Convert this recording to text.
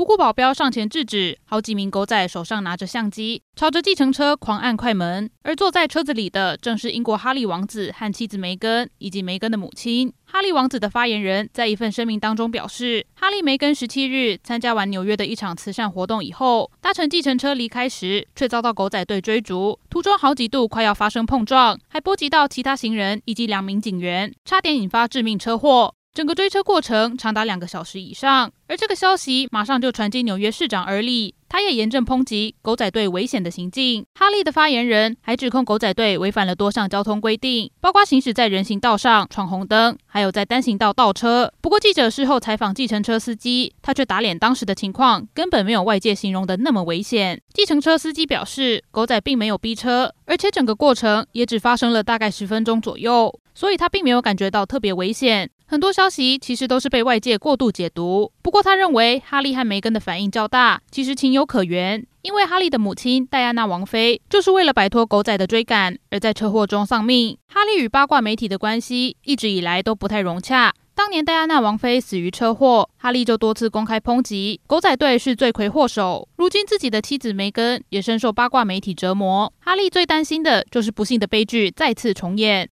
不顾保镖上前制止，好几名狗仔手上拿着相机，朝着计程车狂按快门。而坐在车子里的正是英国哈利王子和妻子梅根，以及梅根的母亲。哈利王子的发言人在一份声明当中表示，哈利梅根十七日参加完纽约的一场慈善活动以后，搭乘计程车离开时，却遭到狗仔队追逐，途中好几度快要发生碰撞，还波及到其他行人以及两名警员，差点引发致命车祸。整个追车过程长达两个小时以上，而这个消息马上就传进纽约市长耳里，他也严正抨击狗仔队危险的行径。哈利的发言人还指控狗仔队违反了多项交通规定，包括行驶在人行道上闯红灯，还有在单行道倒车。不过记者事后采访计程车司机，他却打脸当时的情况根本没有外界形容的那么危险。计程车司机表示，狗仔并没有逼车，而且整个过程也只发生了大概十分钟左右，所以他并没有感觉到特别危险。很多消息其实都是被外界过度解读。不过，他认为哈利和梅根的反应较大，其实情有可原。因为哈利的母亲戴安娜王妃就是为了摆脱狗仔的追赶，而在车祸中丧命。哈利与八卦媒体的关系一直以来都不太融洽。当年戴安娜王妃死于车祸，哈利就多次公开抨击狗仔队是罪魁祸首。如今自己的妻子梅根也深受八卦媒体折磨，哈利最担心的就是不幸的悲剧再次重演。